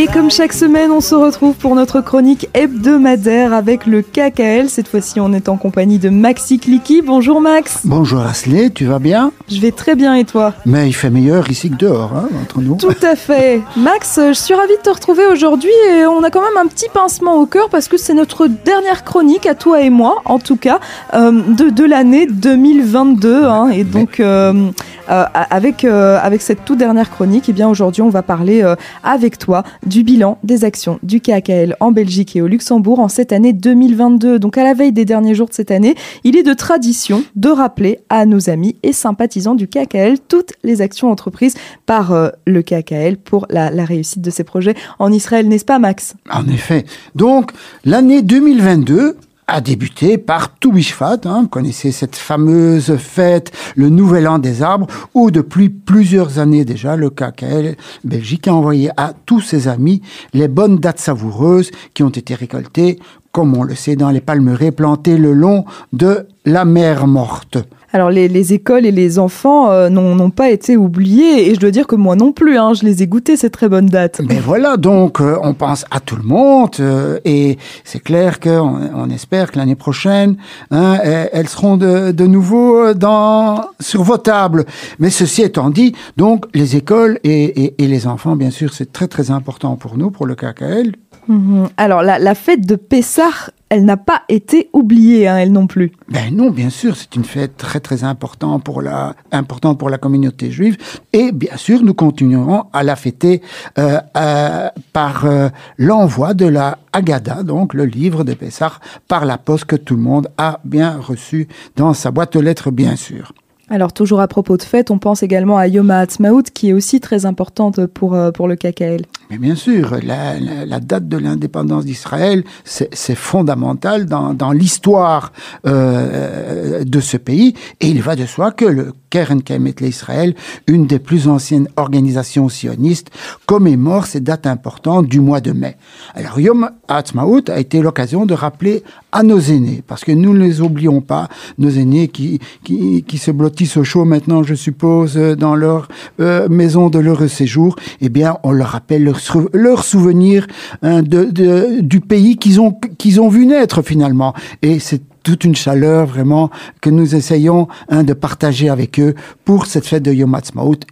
Et comme chaque semaine, on se retrouve pour notre chronique hebdomadaire avec le KKL. Cette fois-ci, on est en compagnie de Maxi Clicky. Bonjour Max. Bonjour Asley, tu vas bien? Je vais très bien et toi? Mais il fait meilleur ici que dehors, hein, entre nous. Tout à fait. Max, je suis ravie de te retrouver aujourd'hui et on a quand même un petit pincement au cœur parce que c'est notre dernière chronique, à toi et moi en tout cas, euh, de, de l'année 2022. Hein, et donc, euh, euh, avec, avec cette toute dernière chronique, eh bien aujourd'hui, on va parler avec toi du bilan des actions du KKL en Belgique et au Luxembourg en cette année 2022. Donc à la veille des derniers jours de cette année, il est de tradition de rappeler à nos amis et sympathisants du KKL toutes les actions entreprises par euh, le KKL pour la, réussite de ces projets en Israël, n'est-ce pas Max? En effet. Donc, l'année 2022 a débuté par Toubishvat, hein, vous connaissez cette fameuse fête, le Nouvel An des arbres, où depuis plusieurs années déjà, le KKL Belgique a envoyé à tous ses amis les bonnes dates savoureuses qui ont été récoltées, comme on le sait, dans les palmeraies plantées le long de la mer morte. Alors les, les écoles et les enfants euh, n'ont pas été oubliés et je dois dire que moi non plus, hein, je les ai goûtés ces très bonnes dates. Mais voilà, donc euh, on pense à tout le monde euh, et c'est clair qu'on on espère que l'année prochaine, hein, elles elles seront de, de nouveau euh, dans, sur vos tables. Mais ceci étant dit, donc les écoles et, et, et les enfants, bien sûr, c'est très très important pour nous, pour le KKL. Mhm. Alors la, la fête de Pessah, elle n'a pas été oubliée, hein, elle non plus. Ben non, bien sûr, c'est une fête très très importante pour la importante pour la communauté juive et bien sûr nous continuerons à la fêter euh, euh, par euh, l'envoi de la Haggadah, donc le livre de Pessah par la poste que tout le monde a bien reçu dans sa boîte aux lettres bien sûr. Alors toujours à propos de fête, on pense également à Yom HaAtzmaut qui est aussi très importante pour, euh, pour le KKL. Mais bien sûr, la, date de l'indépendance d'Israël, c'est fondamental dans, dans l'histoire euh, de ce pays. Et il va de soi que le Keren Kaemet l'Israël, une des plus anciennes organisations sionistes, commémore ces dates importantes du mois de mai. Alors Yom Ha'atzmaut a été l'occasion de rappeler à nos aînés, parce que nous ne les oublions pas, nos aînés qui, qui, qui se blottissent au chaud maintenant, je suppose, euh, dans leur euh, maison de leur séjour, eh bien, on leur rappelle leur, sou- leur souvenir hein, de, du pays qu'ils ont, qu'ils ont vu naître finalement. Et c'est toute une chaleur vraiment que nous essayons hein, de partager avec eux pour cette fête de Yom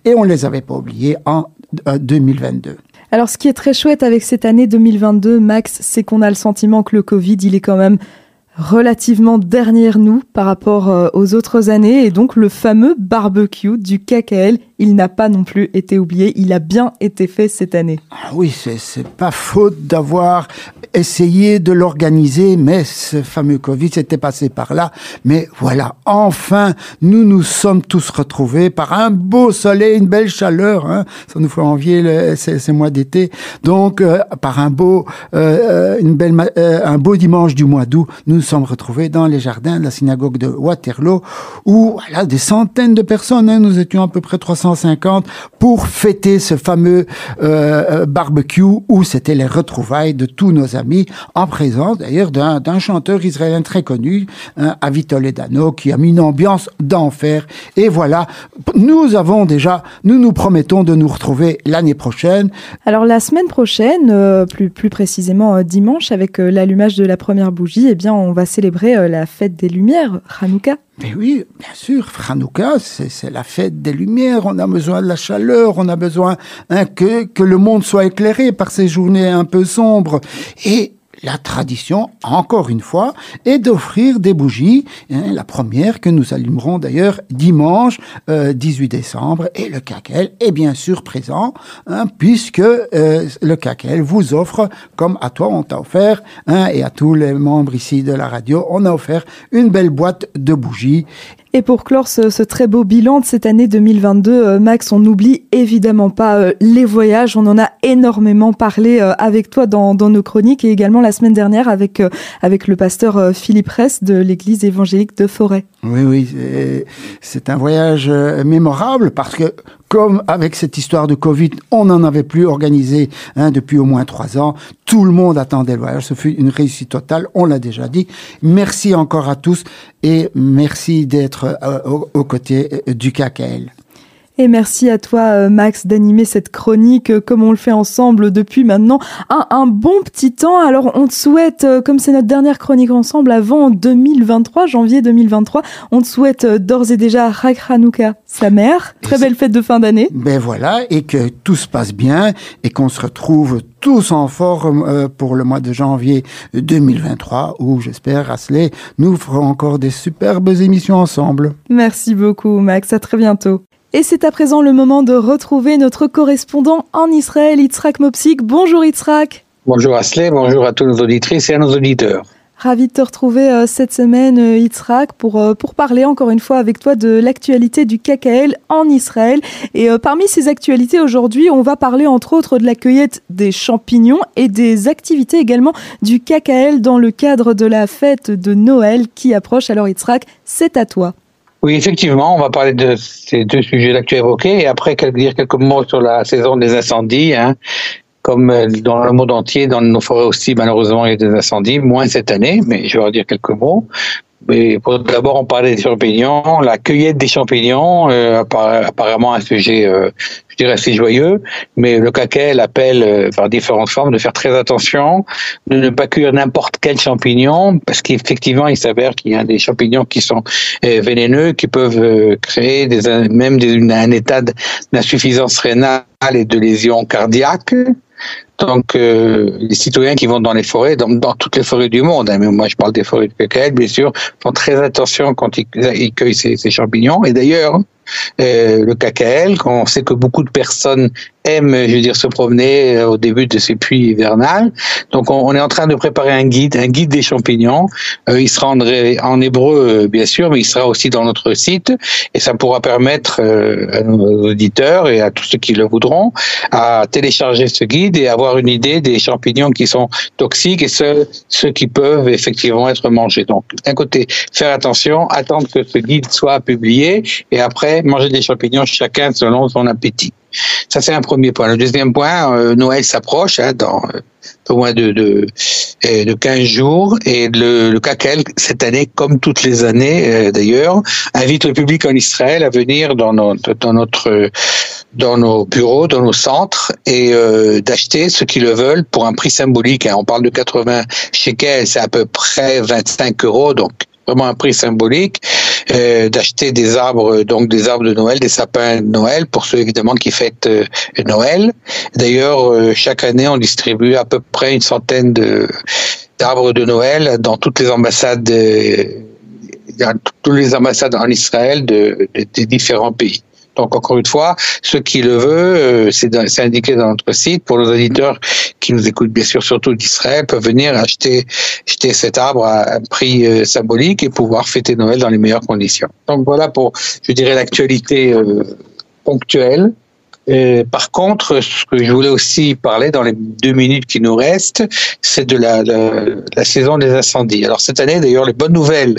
et on les avait pas oubliés en euh, 2022. Alors ce qui est très chouette avec cette année 2022, Max, c'est qu'on a le sentiment que le Covid, il est quand même relativement derrière nous par rapport euh, aux autres années et donc le fameux barbecue du KKL, il n'a pas non plus été oublié, il a bien été fait cette année. Ah oui, c'est pas faute d'avoir essayé de l'organiser, mais ce fameux Covid s'était passé par là. Mais voilà, enfin, nous nous sommes tous retrouvés par un beau soleil, une belle chaleur. Hein, ça nous fait envier ces, mois d'été. Donc, euh, par un beau, euh, une belle, un beau dimanche du mois d'août, nous sommes retrouvés dans les jardins de la synagogue de Waterloo, où voilà des centaines de personnes. Hein, nous étions à peu près 350 pour fêter ce fameux euh, euh, barbecue où c'était les retrouvailles de tous nos amis, en présence d'ailleurs d'un chanteur israélien très connu, hein, Toledano, qui a mis une ambiance d'enfer. Et voilà, nous avons déjà, nous nous promettons de nous retrouver l'année prochaine. Alors la semaine prochaine, euh, plus, plus précisément dimanche, avec l'allumage de la première bougie, eh bien on va célébrer euh, la fête des Lumières, Hanouka. Mais oui, bien sûr, Hanouka, c'est c'est la fête des lumières. On a besoin de la chaleur, on a besoin hein, que, que le monde soit éclairé par ces journées un peu sombres. Et la tradition, encore une fois, est d'offrir des bougies. hein, la première que nous allumerons d'ailleurs dimanche euh, 18 décembre. Et le CACEL est bien sûr présent, hein, puisque euh, le CACEL vous offre, comme à toi on t'a offert, hein, et à tous les membres ici de la radio, on a offert une belle boîte de bougies. Et pour clore ce, très beau bilan de cette année 2022, euh, Max, on n'oublie évidemment pas euh, les voyages. On en a énormément parlé euh, avec toi dans, nos chroniques et également la semaine dernière avec, avec le pasteur Philippe Ress de l'église évangélique de Forêt. Oui, oui, c'est- un voyage mémorable parce que, comme avec cette histoire de Covid, on n'en avait plus organisé hein, depuis au moins trois ans. Tout le monde attendait le voyage. Ce fut une réussite totale, on l'a déjà dit. Merci encore à tous et merci d'être euh, au- aux côtés euh, du KKL. Et merci à toi, euh, Max, d'animer cette chronique euh, comme on le fait ensemble depuis maintenant un, bon petit temps. Alors, on te souhaite, euh, comme c'est notre dernière chronique ensemble avant 2023, janvier 2023, on te souhaite d'ores et déjà Rak Hanouka, sa mère. Très belle fête de fin d'année. Ben voilà, et que tout se passe bien et qu'on se retrouve tous en forme pour le mois de janvier 2023 où, j'espère, Asley, nous ferons encore des superbes émissions ensemble. Merci beaucoup, Max. À très bientôt. Et c'est à présent le moment de retrouver notre correspondant en Israël, Yitzhak Mopsik. Bonjour Yitzhak. Bonjour Asley, bonjour à tous nos auditrices et à nos auditeurs. Ravi de te retrouver euh, cette semaine, euh, pour, euh, pour parler encore une fois avec toi de l'actualité du KKL en Israël. Et parmi ces actualités aujourd'hui, on va parler entre autres de la cueillette des champignons et des activités également du KKL dans le cadre de la fête de Noël qui approche. Alors Yitzhak, c'est à toi. Oui, effectivement, on va parler de ces deux sujets-là que tu as évoqués et après dire quelques mots sur la saison des incendies. Hein. Comme euh, dans le monde entier, dans nos forêts aussi, malheureusement, il y a des incendies, moins cette année, mais je vais en dire quelques mots. Mais pour d'abord, on parlait des champignons. La cueillette des champignons, euh, apparemment un sujet, euh, je dirais, assez joyeux. Mais le CACEL appelle euh, par différentes formes de faire très attention, de ne pas cueillir n'importe quel champignon, parce qu'effectivement, il s'avère qu'il y a des champignons qui sont euh, vénéneux, qui peuvent euh, créer des, même des, un état d'insuffisance rénale et de lésions cardiaques. Donc, euh, les citoyens qui vont dans les forêts, dans, dans toutes les forêts du monde, hein, mais moi je parle des forêts de cacao, bien sûr, font très attention quand ils, ils cueillent ces, ces champignons. Et d'ailleurs, euh, le KKL, quand on sait que beaucoup de personnes je veux dire, se promener euh, au début de ces pluies hivernales. Donc, on, est en train de préparer un guide, un guide des champignons. Euh, il sera en, hébreu, bien sûr, mais il sera aussi dans notre site, et ça pourra permettre à nos auditeurs et à tous ceux qui le voudront à télécharger ce guide et avoir une idée des champignons qui sont toxiques et ceux, ceux qui peuvent effectivement être mangés. Donc, d'un côté, faire attention, attendre que ce guide soit publié, et après manger des champignons chacun selon son appétit. Ça, c'est un premier point. Le deuxième point, euh, Noël s'approche hein, dans euh, peu moins de, de, euh, de 15 jours et le, le cette année, comme toutes les années d'ailleurs, invite le public en Israël à venir dans notre, dans notre dans nos bureaux, dans nos centres et d'acheter ce qu'ils le veulent pour un prix symbolique. Hein. On parle de 80 shekels, c'est à peu près 25 euros, donc vraiment un prix symbolique, euh, d'acheter des arbres, donc des arbres de Noël, des sapins de Noël, pour ceux évidemment qui fêtent euh, Noël. D'ailleurs, euh, chaque année, on distribue à peu près une centaine d'arbres de Noël dans toutes les ambassades, dans toutes les ambassades en Israël de, de, des différents pays. Donc encore une fois, ceux qui le veulent, c'est indiqué dans notre site. Pour nos auditeurs qui nous écoutent bien sûr surtout d'Israël, peuvent venir acheter, acheter cet arbre à un prix euh, symbolique et pouvoir fêter Noël dans les meilleures conditions. Donc voilà pour, je dirais, l'actualité euh, ponctuelle. par contre, ce que je voulais aussi parler dans les deux minutes qui nous restent, c'est de la, la, la, saison des incendies. Alors cette année, d'ailleurs, les bonnes nouvelles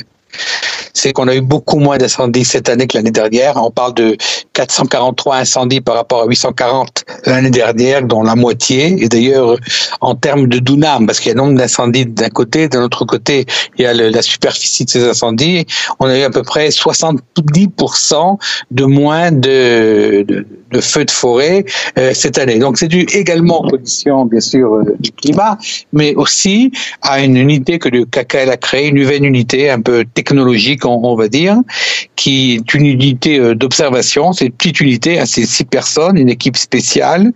c'est qu'on a eu beaucoup moins d'incendies cette année que l'année dernière. On parle de 443 incendies par rapport à 840 l'année dernière, dont la moitié. Et d'ailleurs, en termes de Dunam, parce qu'il y a nombre d'incendies d'un côté, de l'autre côté, il y a la superficie de ces incendies, on a eu à peu près 70% de moins de, de, feux de forêt euh, cette année. Donc c'est dû également aux conditions, bien sûr, euh, du climat, mais aussi à une unité que le KKL a créée, une nouvelle unité un peu technologique, on, va dire, qui est une unité euh, d'observation. C'est une petite unité, à ces six personnes, une équipe spéciale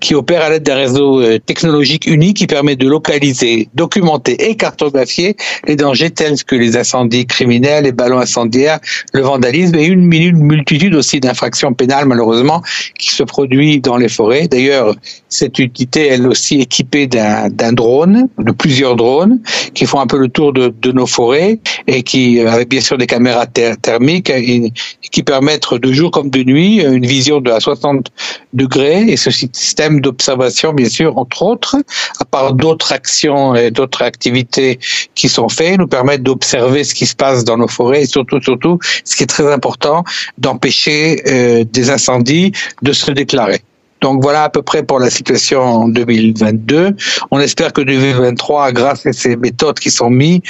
qui opère à l'aide d'un réseau euh, technologique unique qui permet de localiser, documenter et cartographier les dangers tels que les incendies criminels, les ballons incendiaires, le vandalisme et une multitude aussi d'infractions pénales malheureusement qui se produisent dans les forêts. D'ailleurs, cette unité, elle aussi équipée d'un drone, de plusieurs drones, qui font un peu le tour de, de nos forêts et qui euh, avec bien sûr des caméras thermiques, qui permettent de jour comme de nuit une vision de à 60 degrés. Et ce système d'observation, bien sûr, entre autres, à part d'autres actions et d'autres activités qui sont faites, nous permettent d'observer ce qui se passe dans nos forêts et surtout, surtout, ce qui est très important, d'empêcher euh, des incendies de se déclarer. Donc voilà à peu près pour la situation en 2022. On espère que 2023, grâce à ces méthodes qui sont mises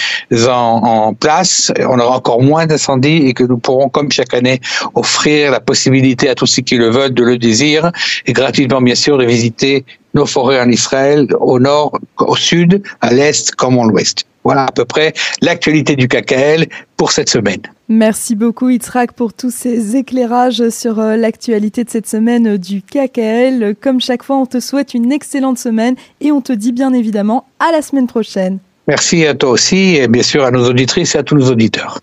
en, place, on aura encore moins d'incendies et que nous pourrons, comme chaque année, offrir la possibilité à tous ceux qui le veulent, de le désir, et gratuitement bien sûr de visiter nos forêts en Israël, au nord, au sud, à l'est comme en l'ouest. Voilà à peu près l'actualité du KKL pour cette semaine. Merci beaucoup Itzrak pour tous ces éclairages sur euh, l'actualité de cette semaine du KKL. Comme chaque fois, on te souhaite une excellente semaine et on te dit bien évidemment à la semaine prochaine. Merci à toi aussi et bien sûr à nos auditrices et à tous nos auditeurs.